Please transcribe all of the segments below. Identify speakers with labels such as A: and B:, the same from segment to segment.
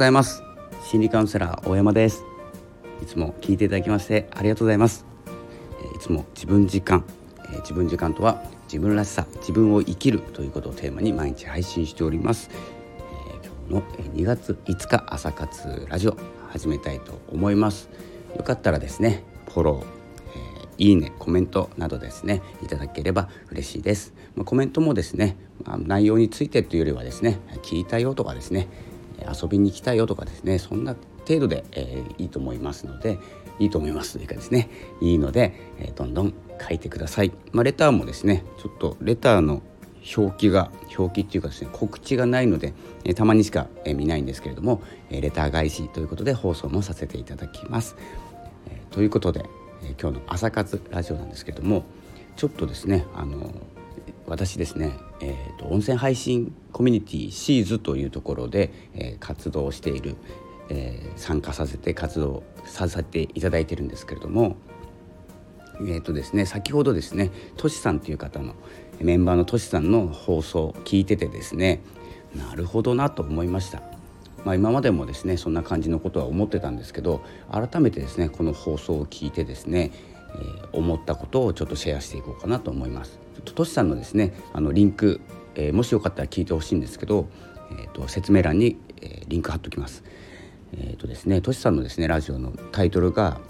A: ございます。心理カウンセラー大山です。いつも聞いていただきましてありがとうございます。いつも自分時間自分時間とは自分らしさ自分を生きるということをテーマに毎日配信しております。今日の2月5日朝活ラジオ始めたいと思います。よかったらですねフォローいいねコメントなどですねいただければ嬉しいです、まあ、コメントもですね、まあ、内容についてというよりはですね聞いたよとかですね遊びに来たよとかですねそんな程度で、えー、いいと思いますのでいいと思いますというかですねいいので、えー、どんどん書いてください、まあ、レターもですねちょっとレターの表記が表記っていうかですね告知がないので、えー、たまにしか、えー、見ないんですけれども、えー、レター返しということで放送もさせていただきます、えー、ということで、え今日の朝活ラジオなんですけどもちょっとですねあの私ですね、えーと、温泉配信コミュニティシーズというところで、えー、活動している、えー、参加させて活動させていただいてるんですけれどもえーとですね、先ほどですねとしさんという方のメンバーのとしさんの放送を聞いててですねなるほどなと思いました。まあ、今までもですねそんな感じのことは思ってたんですけど改めてですねこの放送を聞いてですね、えー、思ったことをちょっとシェアしていこうかなと思います。としさんのですねあのリンク、えー、もしよかったら聞いてほしいんですけど、えーと、説明欄に、えー、リンク貼っておきます。えーとですね、としさんのですねラジオのタイトルが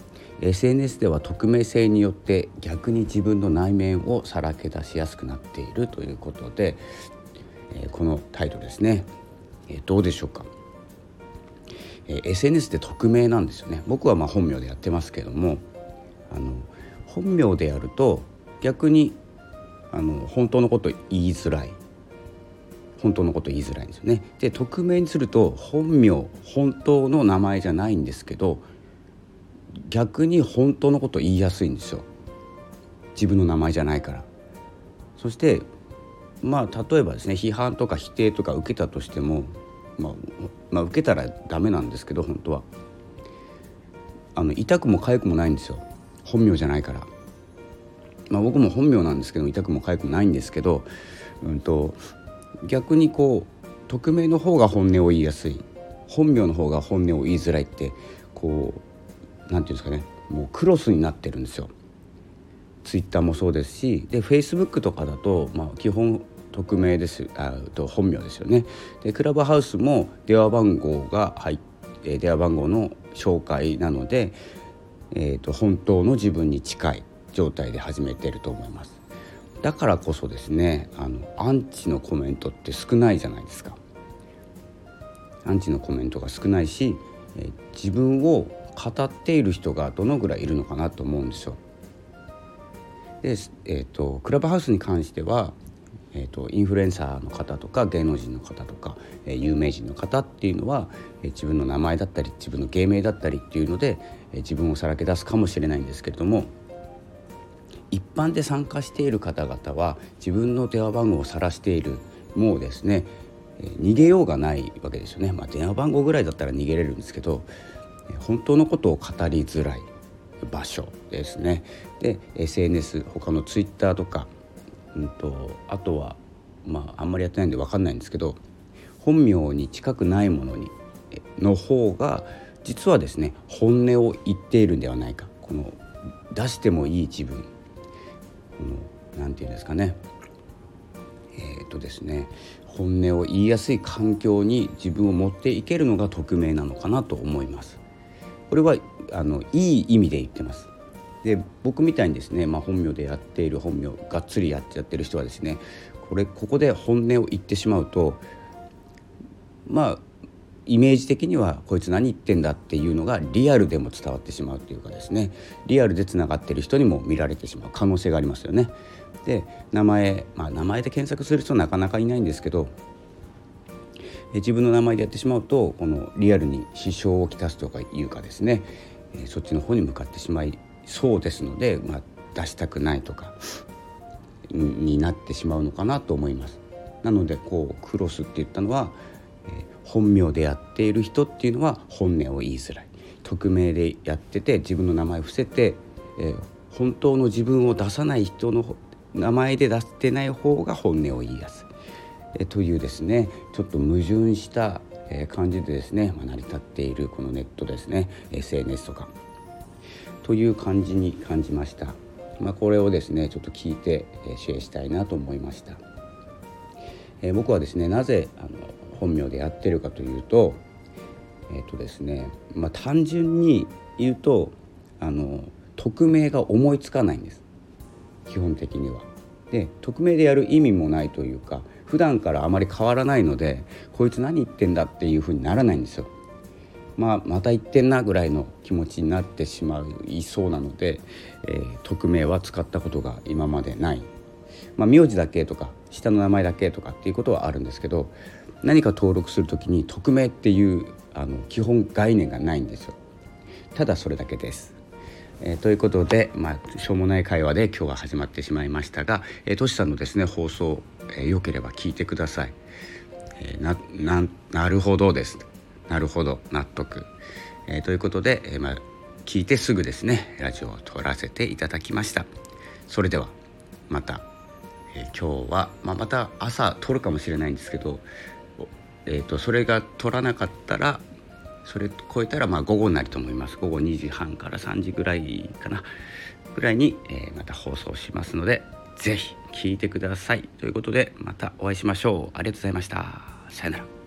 A: SNS では匿名性によって逆に自分の内面をさらけ出しやすくなっているということで、えー、このタイトルですね、えー、どうでしょうかえ SNS で匿名なんですよね僕はまあ本名でやってますけどもあの本名でやると逆にあの本当のこと言いづらい本当のこと言いづらいんですよね。で匿名にすると本名本当の名前じゃないんですけど逆に本当のこと言いやすいんですよ自分の名前じゃないから。そしてまあ例えばですね批判とか否定とか受けたとしてもまあ、まあ、受けたらダメなんですけど本当はあの痛くも痒くもないんですよ本名じゃないから、まあ、僕も本名なんですけど痛くも痒くもないんですけど、うんと、逆にこう匿名の方が本音を言いやすい。本名の方が本音を言いづらいってこう何て言うんですかね。もうクロスになってるんですよ。ツイッターもそうですしでフェイスブックとかだと、まあ、基本匿名ですあと本名ですよね。でクラブハウスも電話番号が入って電話番号の紹介なので、えーと、本当の自分に近い状態で始めてると思います。だからこそですねあのアンチのコメントって少ないじゃないですか。アンチのコメントが少ないし、えー、自分を語っている人がどのぐらいいるのかなと思うんですよ。で、えーとクラブハウスに関してはえーと、インフルエンサーの方とか芸能人の方とか、えー、有名人の方っていうのは、えー、自分の名前だったり自分の芸名だったりっていうので、えー、自分をさらけ出すかもしれないんですけれども一般で参加している方々は自分の電話番号を晒しているもうですね、えー、逃げようがないわけですよね、まあ、電話番号ぐらいだったら逃げれるんですけど、えー、本当のことを語りづらい場所ですね。で SNS 他の Twitter とかうんと、あとはまああんまりやってないんで分かんないんですけど本名に近くないものにの方が実はですね本音を言っているんではないかこの出してもいい自分この何て言うんですかねえっ、ー、とですね本音を言いやすい環境に自分を持っていけるのが匿名なのかなと思います。これはあのいい意味で言ってます。で僕みたいにですね、まあ、本名でやっている本名がっつりやっちゃってる人はですねこれここで本音を言ってしまうとまあイメージ的にはこいつ何言ってんだっていうのがリアルでも伝わってしまうっていうかですねリアルでつながってる人にも見られてしまう可能性がありますよね。で名前、まあ、名前で検索する人なかなかいないんですけど自分の名前でやってしまうとこのリアルに支障をきたすとかいうかですねそっちの方に向かってしまいそうですので、まあ、出したくないとかになってしまうのかなと思います。なのでこうクロスって言ったのは、えー、本名でやっている人っていうのは本音を言いづらい。匿名でやってて自分の名前を伏せて、えー、本当の自分を出さない人の名前で出してない方が本音を言いやすい、えー、というですねちょっと矛盾した、感じでですね、まあ、成り立っているこのネットですね SNS とか。という感じに感じました、まあ、これをですねちょっと聞いて、えシェアしたいなと思いました、えー、僕はですねなぜあの本名でやってるかというとえっ、ー、とですねまあ単純に言うとあの匿名が思いつかないんです基本的には。で匿名でやる意味もないというか普段からあまり変わらないのでこいつ何言ってんだっていうふうにならないんですよ。まあ、また言ってんなぐらいの気持ちになってしまいそうなので、えー、匿名は使ったことが今までない、まあ、名字だけとか下の名前だけとかっていうことはあるんですけど何か登録する時に匿名っていうあの基本概念がないんですよただそれだけです。えー、ということで、まあ、しょうもない会話で今日は始まってしまいましたが、えー、トシさんのですね放送、えー、よければ聞いてください。えー、なななるほどですなるほど。納得、えー、ということで、えーまあ、聞いてすぐですねラジオを撮らせていただきました。それではまた、え、今日は、まあ、また朝撮るかもしれないんですけど、えーと、それが撮らなかったらそれ超えたらまあ午後になると思います。午後2時半から3時ぐらいかな。ぐらいに、え、また放送しますので是非聴いてください。ということでまたお会いしましょう。ありがとうございました。さよなら。